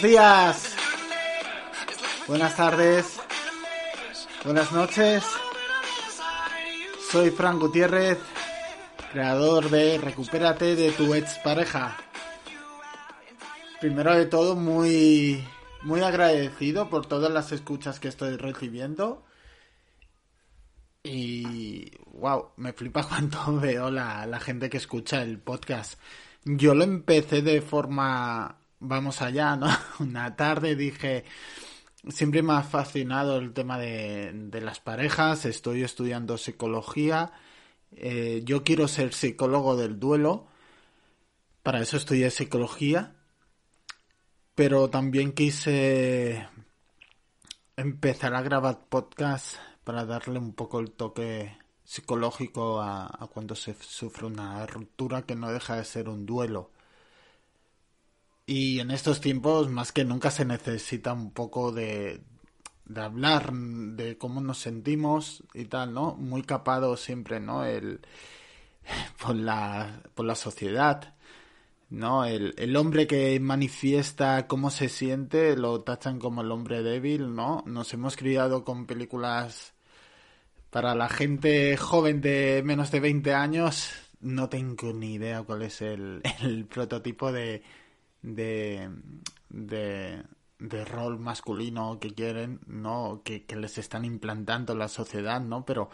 Buenos días. Buenas tardes. Buenas noches. Soy Fran Gutiérrez, creador de Recupérate de tu ex pareja. Primero de todo, muy, muy agradecido por todas las escuchas que estoy recibiendo. Y wow, me flipa cuando veo la, la gente que escucha el podcast. Yo lo empecé de forma vamos allá, ¿no? Una tarde dije, siempre me ha fascinado el tema de, las parejas, estoy estudiando psicología, eh, yo quiero ser psicólogo del duelo, para eso estudié psicología, pero también quise empezar a grabar podcast para darle un poco el toque psicológico a cuando se sufre una ruptura que no deja de ser un duelo. Y en estos tiempos, más que nunca, se necesita un poco de, de hablar de cómo nos sentimos y tal, ¿no? Muy capado siempre, ¿no? El, por, la, por la sociedad, ¿no? El, el hombre que manifiesta cómo se siente lo tachan como el hombre débil, ¿no? Nos hemos criado con películas para la gente joven de menos de 20 años. No tengo ni idea cuál es el, el prototipo de de, de, rol masculino que quieren, ¿no? Que, que, les están implantando la sociedad, ¿no? Pero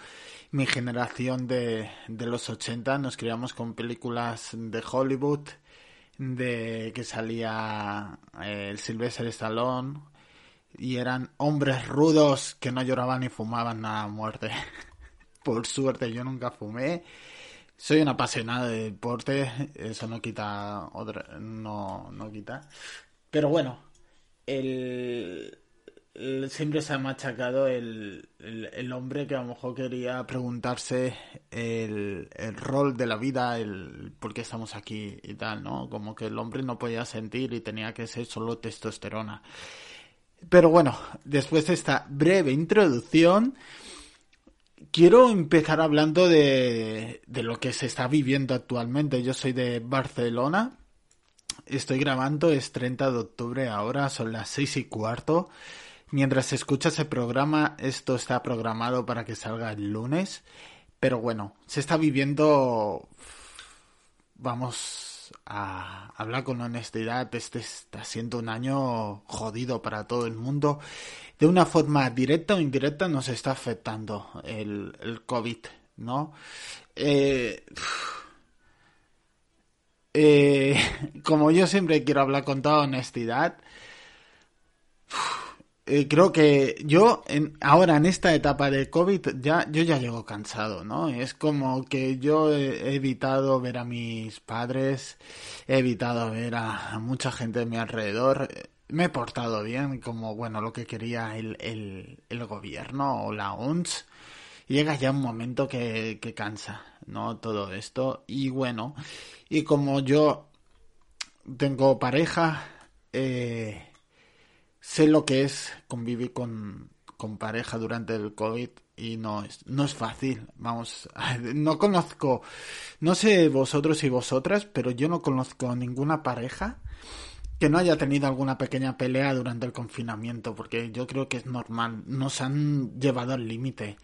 mi generación de, de los 80 nos criamos con películas de Hollywood, de que salía eh, el Sylvester Stallone y eran hombres rudos que no lloraban ni fumaban nada a muerte. Por suerte yo nunca fumé soy un apasionado de deporte, eso no quita otra, no, no quita. Pero bueno, siempre se ha machacado el, el, hombre que a lo mejor quería preguntarse el, el rol de la vida, el por qué estamos aquí y tal, ¿no? Como que el hombre no podía sentir y tenía que ser solo testosterona. Pero bueno, después de esta breve introducción, quiero empezar hablando de, de, lo que se está viviendo actualmente. Yo soy de Barcelona. Estoy grabando, es 30 de octubre ahora, son las 6 y cuarto. Mientras se escucha ese programa, esto está programado para que salga el lunes. Pero bueno, se está viviendo... Vamos a hablar con honestidad. Este está siendo un año jodido para todo el mundo de una forma directa o indirecta nos está afectando el, el COVID, ¿no? Eh, eh, como yo siempre quiero hablar con toda honestidad, eh, creo que yo en, ahora en esta etapa de COVID ya yo ya llego cansado, ¿no? Es como que yo he evitado ver a mis padres, he evitado ver a, mucha gente de mi alrededor me he portado bien, como bueno, lo que quería el, el, el gobierno o la ONS. Llega ya un momento que, que cansa, ¿no? Todo esto. Y bueno, y como yo tengo pareja, eh, sé lo que es convivir con, con pareja durante el COVID y no es, no es fácil. Vamos, no conozco, no sé vosotros y vosotras, pero yo no conozco ninguna pareja que no haya tenido alguna pequeña pelea durante el confinamiento, porque yo creo que es normal, nos han llevado al límite.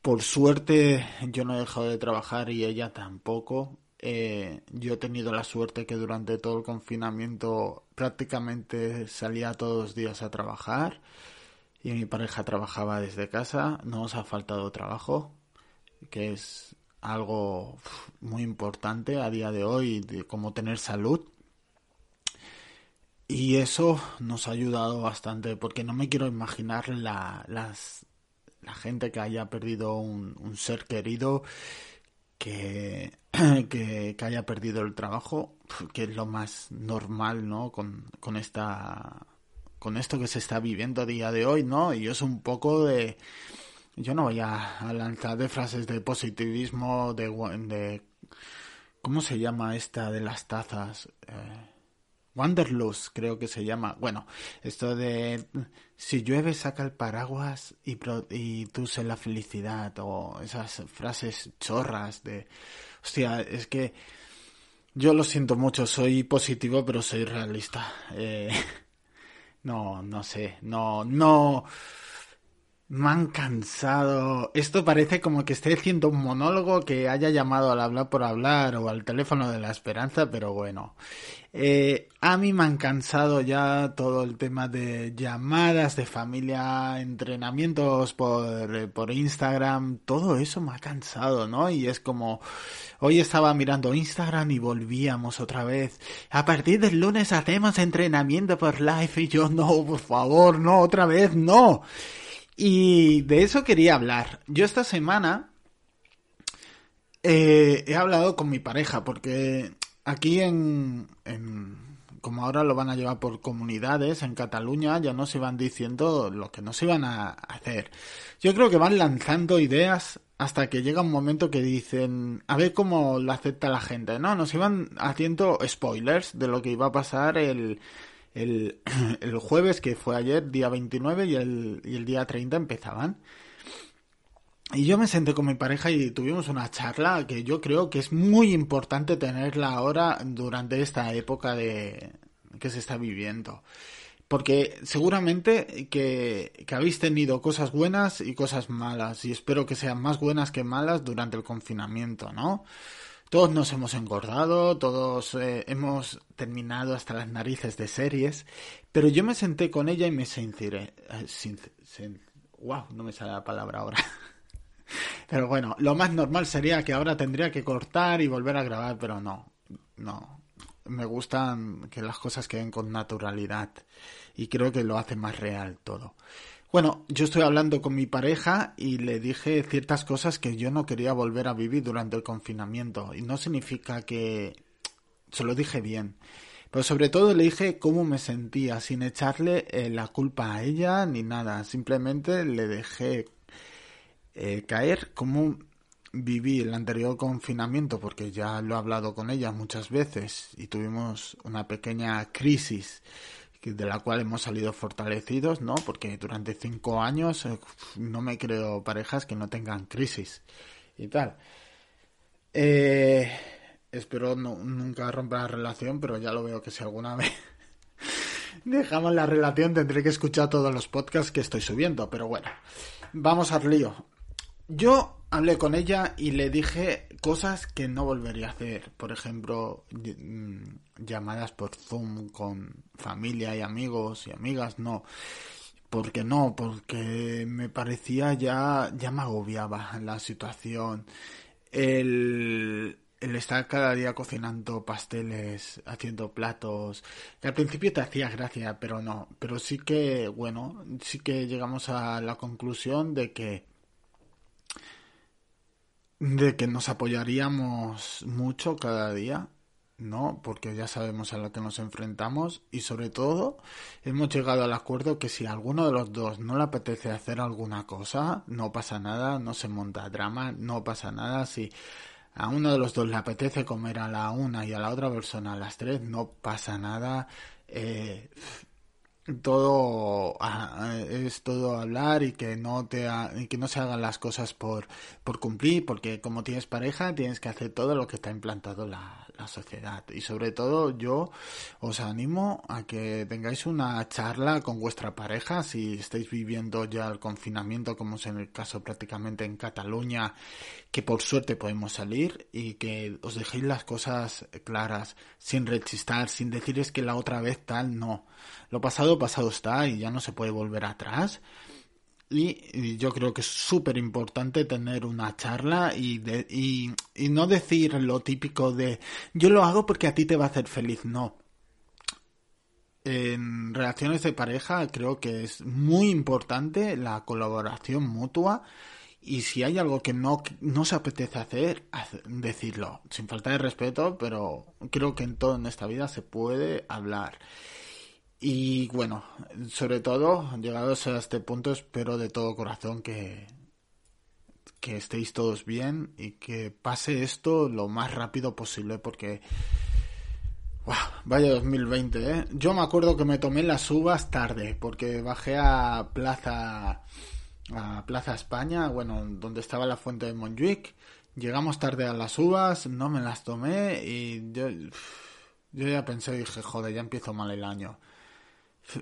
Por suerte yo no he dejado de trabajar y ella tampoco. Eh, yo he tenido la suerte que durante todo el confinamiento prácticamente salía todos los días a trabajar y mi pareja trabajaba desde casa, no nos ha faltado trabajo, que es algo muy importante a día de hoy, de como tener salud. Y eso nos ha ayudado bastante, porque no me quiero imaginar la, las, la gente que haya perdido un ser querido, que, que, que, haya perdido el trabajo, que es lo más normal, ¿no? Con, con esta con esto que se está viviendo a día de hoy, ¿no? Y es un poco de... Yo no voy a, a lanzar de frases de positivismo, de, de... ¿Cómo se llama esta de las tazas? Eh, Wanderlust, creo que se llama. Bueno, esto de si llueve saca el paraguas y, pro, y tú sé la felicidad o esas frases chorras de... Hostia, es que Yo lo siento mucho, soy positivo, pero soy realista. Eh, no, no sé, no, no. Me han cansado. Esto parece como que esté haciendo un monólogo que haya llamado al hablar por hablar o al teléfono de la esperanza, pero bueno. Eh, a mí me han cansado ya todo el tema de llamadas de familia, entrenamientos por, por Instagram, todo eso me ha cansado, ¿no? Y es como, hoy estaba mirando Instagram y volvíamos otra vez. A partir del lunes hacemos entrenamiento por live y yo no, por favor, no, otra vez, no. Y de eso quería hablar. Yo esta semana eh, he hablado con mi pareja porque aquí en, como ahora lo van a llevar por comunidades en Cataluña, ya no se van diciendo lo que no se iban a hacer. Yo creo que van lanzando ideas hasta que llega un momento que dicen, a ver cómo lo acepta la gente, ¿no? Nos iban haciendo spoilers de lo que iba a pasar el, el, el jueves, que fue ayer, día 29, y el, y el día 30 empezaban. Y yo me senté con mi pareja y tuvimos una charla que yo creo que es muy importante tenerla ahora durante esta época de que se está viviendo. Porque seguramente que, que habéis tenido cosas buenas y cosas malas y espero que sean más buenas que malas durante el confinamiento, ¿no? Todos nos hemos engordado, todos eh, hemos terminado hasta las narices de series, pero yo me senté con ella y me sinceré. Eh, wow, no me sale la palabra ahora. Pero bueno, lo más normal sería que ahora tendría que cortar y volver a grabar, pero no, no. Me gustan que las cosas queden con naturalidad y creo que lo hace más real todo. Bueno, yo estoy hablando con mi pareja y le dije ciertas cosas que yo no quería volver a vivir durante el confinamiento y no significa que se lo dije bien. Pero sobre todo le dije cómo me sentía, sin echarle eh, la culpa a ella ni nada. Simplemente le dejé eh, caer como viví el anterior confinamiento, porque ya lo he hablado con ella muchas veces y tuvimos una pequeña crisis de la cual hemos salido fortalecidos, ¿no? Porque durante cinco años eh, no me creo parejas que no tengan crisis y tal. Eh, espero nunca romper la relación, pero ya lo veo que si alguna vez dejamos la relación tendré que escuchar todos los podcasts que estoy subiendo, pero bueno, vamos al lío. Yo hablé con ella y le dije cosas que no volvería a hacer. Por ejemplo, mm, llamadas por Zoom con familia y amigos y amigas, no. ¿Por qué no? Porque me parecía ya, ya me agobiaba la situación. El, el estar cada día cocinando pasteles, haciendo platos, al principio te hacía gracia, pero no. Pero sí que, bueno, sí que llegamos a la conclusión de que de que nos apoyaríamos mucho cada día, ¿no? Porque ya sabemos a lo que nos enfrentamos y sobre todo hemos llegado al acuerdo que si a alguno de los dos no le apetece hacer alguna cosa, no pasa nada, no se monta drama, no pasa nada. Si a uno de los dos le apetece comer a la una y a la otra persona a las tres, no pasa nada. Eh, todo ah, es todo hablar y que no te que no se hagan las cosas por por cumplir porque como tienes pareja tienes que hacer todo lo que está implantado la, la sociedad y sobre todo yo os animo a que tengáis una charla con vuestra pareja si estáis viviendo ya el confinamiento como es en el caso prácticamente en Cataluña que por suerte podemos salir y que os dejéis las cosas claras sin rechistar sin decir es que la otra vez tal no lo pasado, pasado está y ya no se puede volver atrás. Y, yo creo que es súper importante tener una charla y, y, y no decir lo típico de yo lo hago porque a ti te va a hacer feliz. No. En relaciones de pareja creo que es muy importante la colaboración mutua y si hay algo que no, no se apetece hacer, decirlo, sin falta de respeto, pero creo que en todo en esta vida se puede hablar. Y bueno, sobre todo, llegados a este punto, espero de todo corazón que, que estéis todos bien y que pase esto lo más rápido posible porque... vaya 2020, ¿eh? Yo me acuerdo que me tomé las uvas tarde porque bajé a Plaza a Plaza España, bueno, donde estaba la fuente de Montjuic. llegamos tarde a las uvas, no me las tomé y yo, yo ya pensé, dije, joder, ya empiezo mal el año.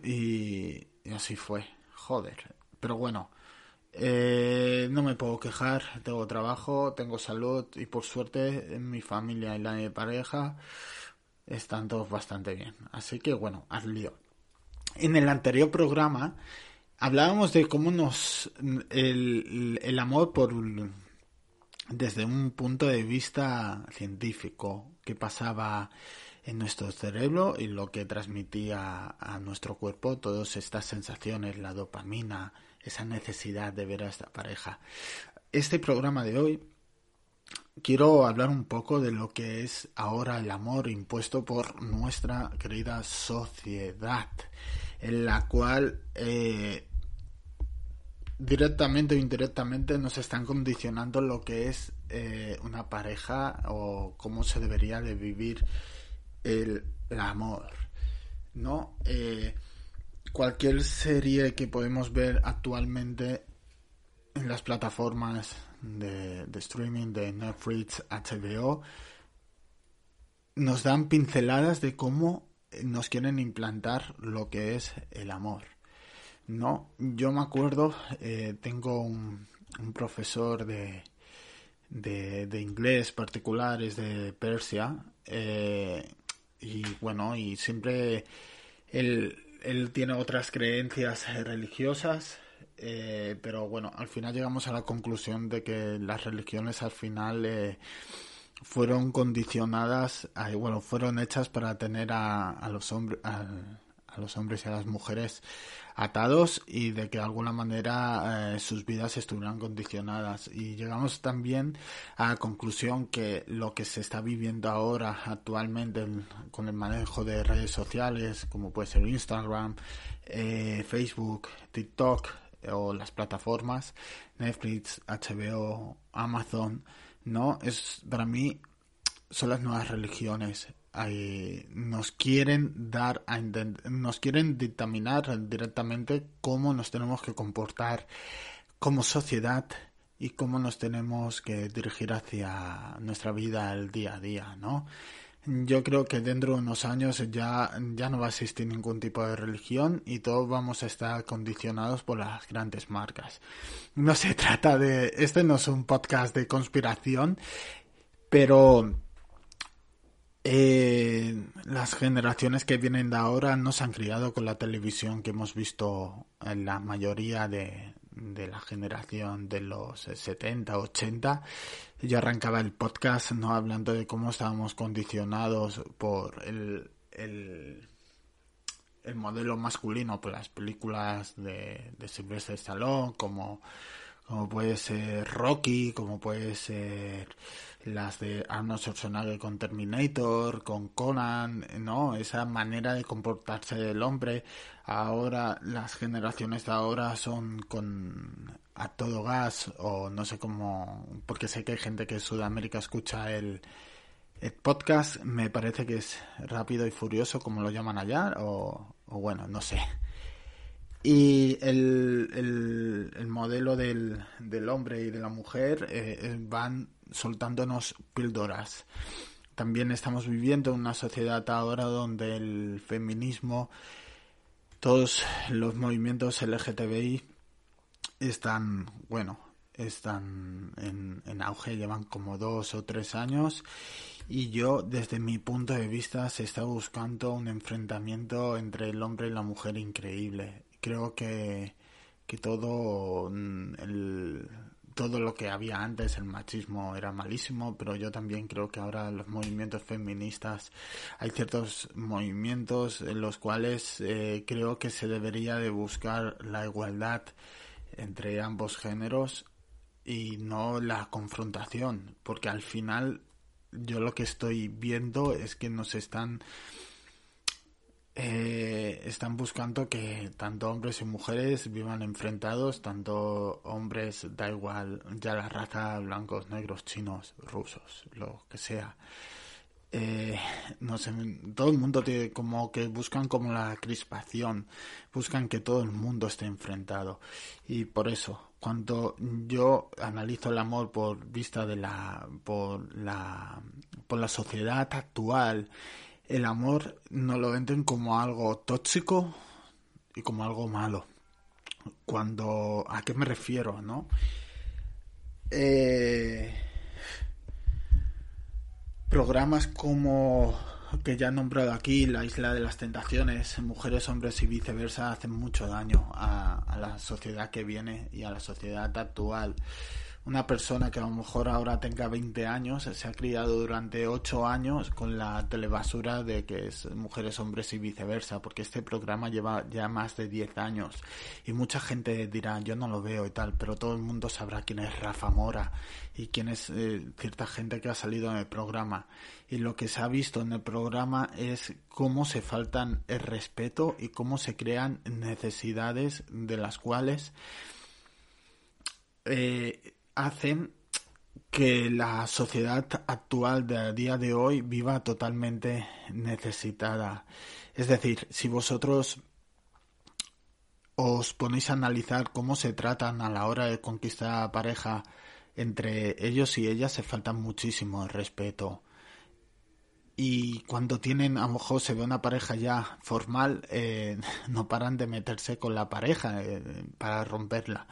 Y, así fue, joder. Pero bueno, eh, no me puedo quejar, tengo trabajo, tengo salud y por suerte mi familia y la de pareja están todos bastante bien. Así que bueno, haz lío. En el anterior programa hablábamos de cómo nos el, el amor por desde un punto de vista científico, qué pasaba en nuestro cerebro y lo que transmitía a nuestro cuerpo todas estas sensaciones, la dopamina, esa necesidad de ver a esta pareja. Este programa de hoy quiero hablar un poco de lo que es ahora el amor impuesto por nuestra querida sociedad, en la cual eh, directamente o indirectamente nos están condicionando lo que es eh, una pareja o cómo se debería de vivir el, amor no eh, cualquier serie que podemos ver actualmente en las plataformas de, streaming de Netflix HBO nos dan pinceladas de cómo nos quieren implantar lo que es el amor no, yo me acuerdo, eh, tengo un, profesor de, de, inglés particulares de Persia eh, y bueno, y siempre él, él tiene otras creencias religiosas, eh, pero bueno, al final llegamos a la conclusión de que las religiones al final fueron condicionadas, bueno, fueron hechas para tener a, a los hombres, a los hombres y a las mujeres atados y de que de alguna manera eh, sus vidas estuvieran condicionadas. Y llegamos también a la conclusión que lo que se está viviendo ahora actualmente con el manejo de redes sociales, como puede ser Instagram, eh, Facebook, TikTok o las plataformas, Netflix, HBO, Amazon, ¿no? Es para mí son las nuevas religiones nos quieren dar a nos quieren dictaminar directamente cómo nos tenemos que comportar como sociedad y cómo nos tenemos que dirigir hacia nuestra vida el día a día, ¿no? Yo creo que dentro de unos años ya, ya no va a existir ningún tipo de religión y todos vamos a estar condicionados por las grandes marcas. No se trata de... Este no es un podcast de conspiración, pero eh, las generaciones que vienen de ahora no se han criado con la televisión que hemos visto en la mayoría de, la generación de los 70, 80. Yo arrancaba el podcast no hablando de cómo estábamos condicionados por el, el, modelo masculino, por las películas de, de Sylvester Stallone, como, como puede ser Rocky, como puede ser las de Arnold Schwarzenegger con Terminator, con Conan, ¿no? Esa manera de comportarse del hombre. Ahora, las generaciones de ahora son con a todo gas o no sé cómo, porque sé que hay gente que en Sudamérica escucha el, el podcast, me parece que es rápido y furioso como lo llaman allá, o, bueno, no sé. Y el, el, el modelo del, del, hombre y de la mujer eh, van soltándonos píldoras. También estamos viviendo en una sociedad ahora donde el feminismo, todos los movimientos LGTBI están, bueno, están en, en, auge, llevan como dos o tres años y yo desde mi punto de vista se está buscando un enfrentamiento entre el hombre y la mujer increíble. Creo que, que todo mm, el, todo lo que había antes, el machismo era malísimo, pero yo también creo que ahora los movimientos feministas, hay ciertos movimientos en los cuales eh, creo que se debería de buscar la igualdad entre ambos géneros y no la confrontación, porque al final yo lo que estoy viendo es que nos están eh, están buscando que tanto hombres y mujeres vivan enfrentados, tanto hombres, da igual, ya la raza, blancos, negros, chinos, rusos, lo que sea. eh, no sé, todo el mundo tiene como que buscan como la crispación, buscan que todo el mundo esté enfrentado. Y por eso, cuando yo analizo el amor por vista de la, por la, por la sociedad actual, el amor no lo venden como algo tóxico y como algo malo. Cuando, ¿a qué me refiero, no? Eh, programas como que ya he nombrado aquí, La Isla de las Tentaciones, Mujeres, Hombres y viceversa, hacen mucho daño a, a la sociedad que viene y a la sociedad actual una persona que a lo mejor ahora tenga 20 años se ha criado durante 8 años con la telebasura de que es mujeres, hombres y viceversa, porque este programa lleva ya más de 10 años y mucha gente dirá yo no lo veo y tal, pero todo el mundo sabrá quién es Rafa Mora y quién es eh, cierta gente que ha salido en el programa. Y lo que se ha visto en el programa es cómo se faltan el respeto y cómo se crean necesidades de las cuales eh, hacen que la sociedad actual de día de hoy viva totalmente necesitada. Es decir, si vosotros os ponéis a analizar cómo se tratan a la hora de conquistar a pareja entre ellos y ellas, se falta muchísimo respeto. Y cuando tienen, a lo mejor se ve una pareja ya formal, eh, no paran de meterse con la pareja eh, para romperla.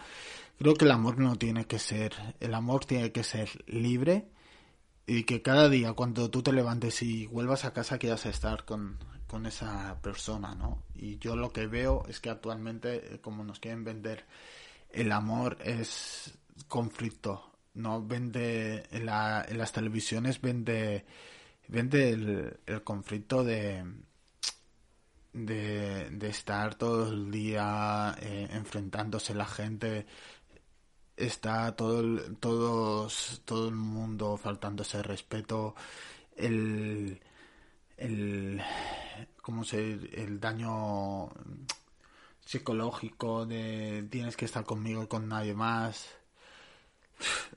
Creo que el amor no tiene que ser, el amor tiene que ser libre y que cada día cuando tú te levantes y vuelvas a casa quieras estar con, con esa persona, ¿no? Y yo lo que veo es que actualmente, eh, como nos quieren vender, el amor es conflicto, ¿no? Vende, en, la, en las televisiones vende, vende el, el conflicto de, de, estar todo el día eh, enfrentándose la gente está todo el, todos, todo el mundo faltándose respeto, el, el, ¿cómo se, el daño psicológico de tienes que estar conmigo y con nadie más.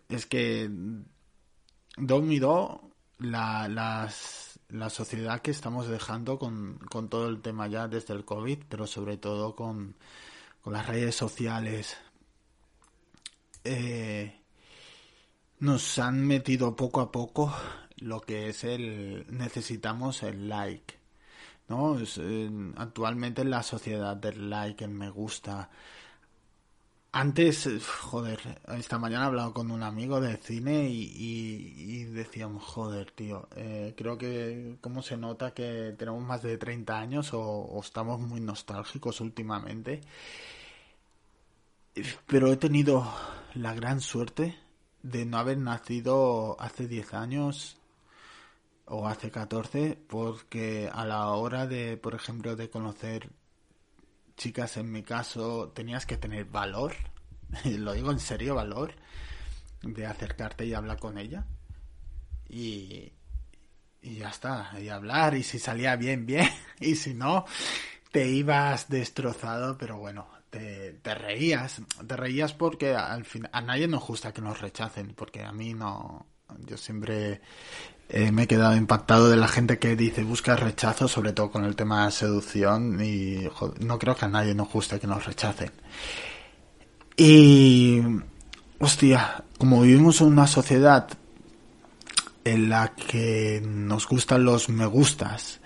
Es que dominó la, las, la sociedad que estamos dejando con, con todo el tema ya desde el COVID, pero sobre todo con, con las redes sociales, eh, nos han metido poco a poco lo que es el necesitamos el like no actualmente en la sociedad del like el me gusta antes joder esta mañana he hablado con un amigo de cine y, decíamos joder tío eh, creo que cómo se nota que tenemos más de 30 años o, o estamos muy nostálgicos últimamente pero he tenido la gran suerte de no haber nacido hace 10 años o hace 14 porque a la hora de, por ejemplo, de conocer chicas en mi caso, tenías que tener valor, lo digo en serio, valor, de acercarte y hablar con ella. Y, y ya está, y hablar, y si salía bien, bien, y si no, te ibas destrozado, pero bueno, te, reías, te reías porque al fin, a nadie nos gusta que nos rechacen, porque a mí no, yo siempre eh, me he quedado impactado de la gente que dice busca rechazo, sobre todo con el tema de seducción, y no creo que a nadie nos guste que nos rechacen. Y, hostia, como vivimos en una sociedad en la que nos gustan los me gustas,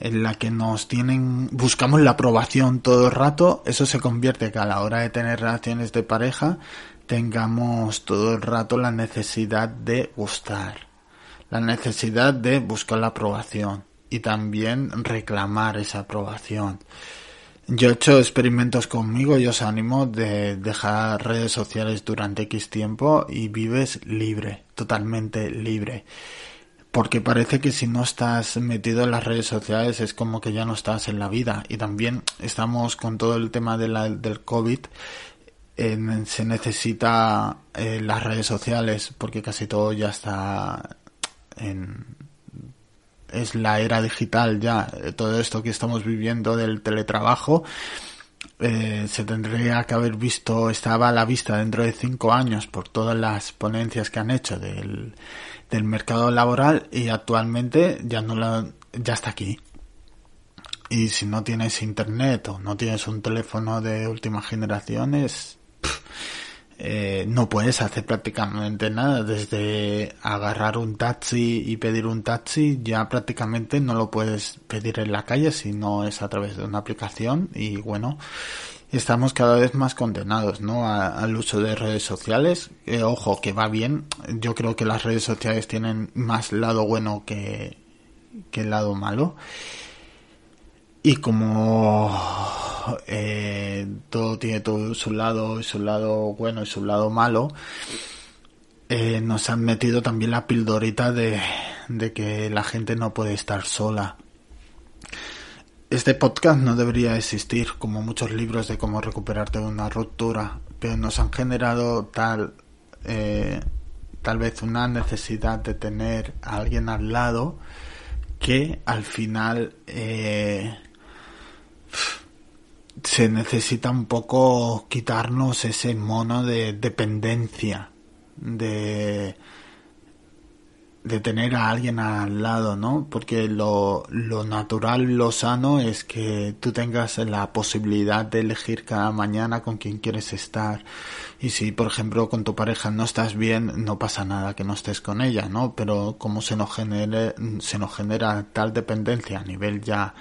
en la que nos tienen, buscamos la aprobación todo el rato, eso se convierte que a la hora de tener relaciones de pareja tengamos todo el rato la necesidad de gustar, la necesidad de buscar la aprobación y también reclamar esa aprobación. Yo he hecho experimentos conmigo y os animo de dejar redes sociales durante X tiempo y vives libre, totalmente libre porque parece que si no estás metido en las redes sociales es como que ya no estás en la vida y también estamos con todo el tema del COVID se necesita eh, las redes sociales porque casi todo ya está en es la era digital ya todo esto que estamos viviendo del teletrabajo eh, se tendría que haber visto, estaba a la vista dentro de cinco años por todas las ponencias que han hecho del, del mercado laboral y actualmente ya no lo, ya está aquí. Y si no tienes internet o no tienes un teléfono de última generación, es, eh, no puedes hacer prácticamente nada. Desde agarrar un taxi y pedir un taxi, ya prácticamente no lo puedes pedir en la calle si no es a través de una aplicación. Y bueno, estamos cada vez más condenados, ¿no? al uso de redes sociales. Eh, ojo, que va bien. Yo creo que las redes sociales tienen más lado bueno que, que el lado malo. Y como eh, todo tiene todo su lado, su lado bueno y su lado malo, eh, nos han metido también la pildorita de, que la gente no puede estar sola. Este podcast no debería existir, como muchos libros de cómo recuperarte de una ruptura, pero nos han generado tal, eh, tal vez una necesidad de tener a alguien al lado que al final se necesita un poco quitarnos ese mono de dependencia, de, de tener a alguien al lado, ¿no? Porque lo, lo natural, lo sano es que tú tengas la posibilidad de elegir cada mañana con quién quieres estar. Y si, por ejemplo, con tu pareja no estás bien, no pasa nada que no estés con ella, ¿no? Pero como se nos genere, se nos genera tal dependencia a nivel ya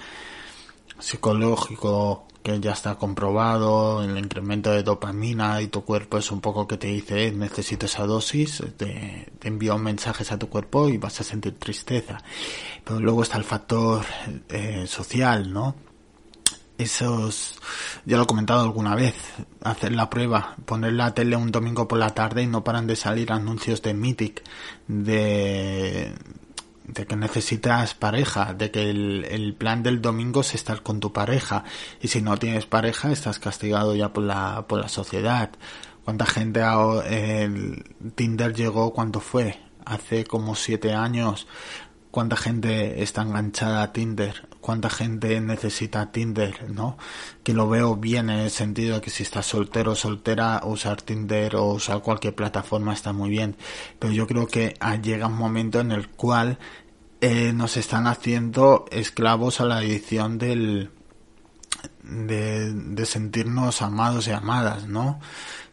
psicológico que ya está comprobado, el incremento de dopamina y tu cuerpo es un poco que te dice necesito esa dosis, te, te envía mensajes a tu cuerpo y vas a sentir tristeza. Pero luego está el factor eh, social, ¿no? Esos, ya lo he comentado alguna vez, hacer la prueba, poner la tele un domingo por la tarde y no paran de salir anuncios de Mythic, de, de que necesitas pareja, de que el, el, plan del domingo es estar con tu pareja y si no tienes pareja estás castigado ya por la, por la sociedad. ¿Cuánta gente el Tinder llegó cuando fue? Hace como siete años. ¿Cuánta gente está enganchada a Tinder? ¿Cuánta gente necesita Tinder? ¿No? Que lo veo bien en el sentido de que si estás soltero o soltera, usar Tinder o usar cualquier plataforma está muy bien. Pero yo creo que llega un momento en el cual eh, nos están haciendo esclavos a la edición del, de, sentirnos amados y amadas, ¿no?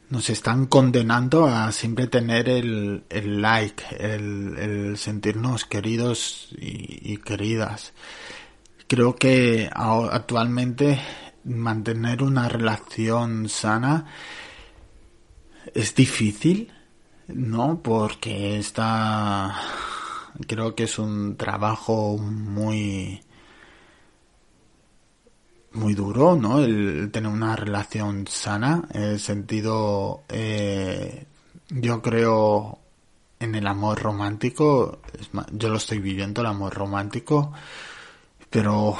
nos están condenando a siempre tener el, like, el, sentirnos queridos y, queridas. Creo que actualmente mantener una relación sana es difícil, ¿no? Porque está, creo que es un trabajo muy, muy duro, ¿no? El, tener una relación sana, en el sentido, eh, yo creo en el amor romántico, yo lo estoy viviendo, el amor romántico, pero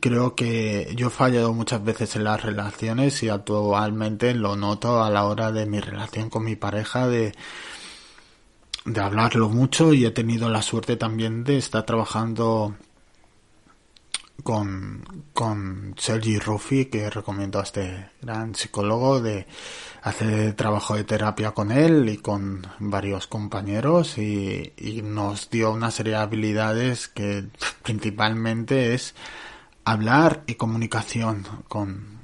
creo que yo he fallado muchas veces en las relaciones y actualmente lo noto a la hora de mi relación con mi pareja, de, de hablarlo mucho y he tenido la suerte también de estar trabajando con, con Sergi Ruffi, que recomiendo a este gran psicólogo, de hacer trabajo de terapia con él y con varios compañeros y, nos dio una serie de habilidades que principalmente es hablar y comunicación con,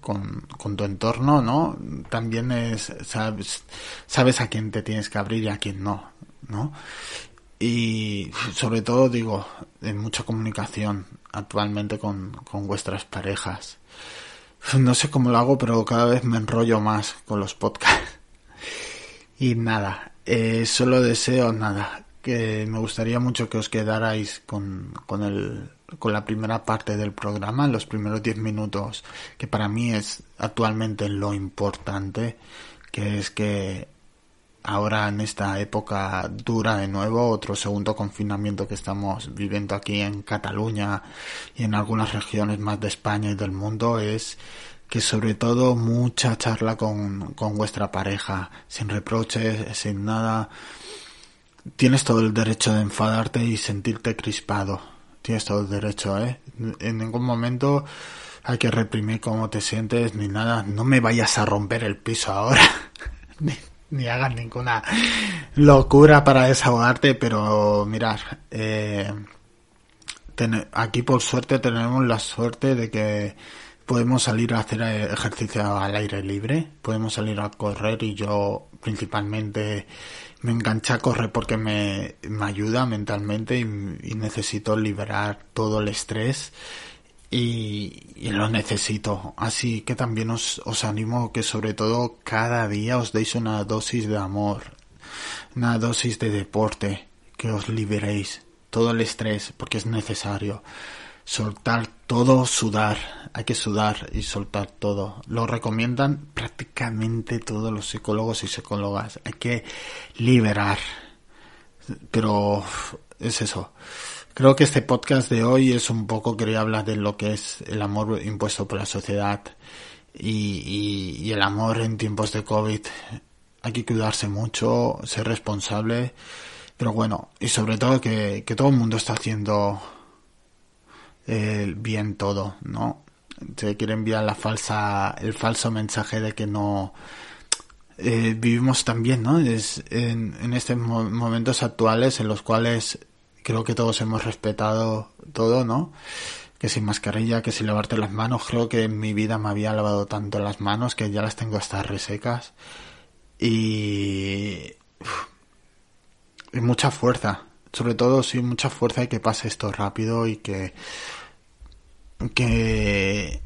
con, con, tu entorno, ¿no? También es, sabes, sabes a quién te tienes que abrir y a quién no, ¿no? Y sobre todo, digo, en mucha comunicación actualmente con, con vuestras parejas. No sé cómo lo hago, pero cada vez me enrollo más con los podcasts. Y nada, eh, solo deseo nada, que me gustaría mucho que os quedarais con, con, el, con la primera parte del programa, los primeros 10 minutos, que para mí es actualmente lo importante, que es que ahora en esta época dura de nuevo, otro segundo confinamiento que estamos viviendo aquí en Cataluña y en algunas regiones más de España y del mundo es que sobre todo mucha charla con, con vuestra pareja, sin reproches, sin nada. Tienes todo el derecho de enfadarte y sentirte crispado. Tienes todo el derecho, ¿eh? En ningún momento hay que reprimir cómo te sientes ni nada. No me vayas a romper el piso ahora. ni, hagas ninguna locura para desahogarte, pero mirar, eh, aquí por suerte tenemos la suerte de que podemos salir a hacer ejercicio al aire libre, podemos salir a correr y yo principalmente me enganché a correr porque me, me ayuda mentalmente y, necesito liberar todo el estrés y, lo necesito. Así que también os, os animo que sobre todo cada día os deis una dosis de amor, una dosis de deporte, que os liberéis todo el estrés porque es necesario soltar todo, sudar, hay que sudar y soltar todo. Lo recomiendan prácticamente todos los psicólogos y psicólogas. Hay que liberar. Pero es eso. Creo que este podcast de hoy es un poco, quería hablar de lo que es el amor impuesto por la sociedad y, el amor en tiempos de COVID. Hay que cuidarse mucho, ser responsable, pero bueno, y sobre todo que, que todo el mundo está haciendo el bien todo, ¿no? Se quiere enviar la falsa, el falso mensaje de que no eh, vivimos también, ¿no? Es en, en estos momentos actuales en los cuales creo que todos hemos respetado todo, ¿no? Que sin mascarilla, que sin lavarte las manos. Creo que en mi vida me había lavado tanto las manos que ya las tengo hasta resecas. Y... y mucha fuerza. Sobre todo, sí, mucha fuerza y que pase esto rápido y que que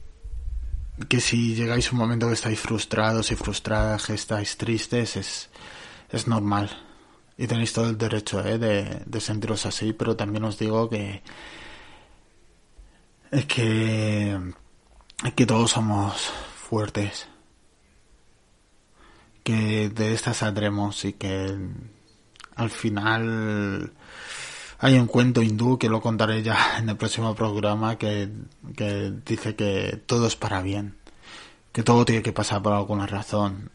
que si llegáis un momento que estáis frustrados y frustradas, que estáis tristes, es, es normal. Y tenéis todo el derecho ¿eh? de, de sentiros así, pero también os digo que es que, que todos somos fuertes. Que de esta saldremos y que al final hay un cuento hindú que lo contaré ya en el próximo programa que, que dice que todo es para bien, que todo tiene que pasar por alguna razón.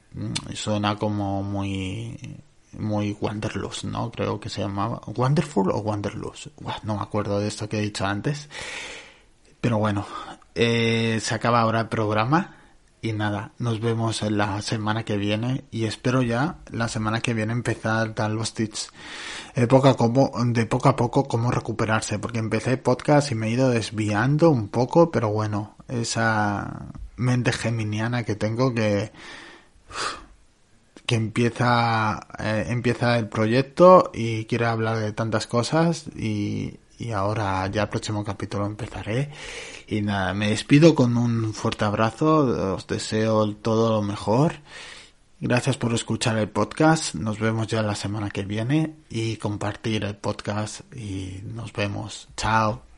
Y suena como muy muy Wanderlust, ¿no? Creo que se llamaba Wonderful o Wanderlust. No me acuerdo de esto que he dicho antes. Pero bueno, eh, se acaba ahora el programa y nada, nos vemos en la semana que viene y espero ya la semana que viene empezar dar los tips de poco a, como, de poco, a poco cómo recuperarse, porque empecé podcast y me he ido desviando un poco, pero bueno, esa mente geminiana que tengo que que empieza eh, empieza el proyecto y quiere hablar de tantas cosas y, y ahora ya el próximo capítulo empezaré. Y nada, me despido con un fuerte abrazo, os deseo todo lo mejor. Gracias por escuchar el podcast, nos vemos ya la semana que viene y compartir el podcast y nos vemos. Chao.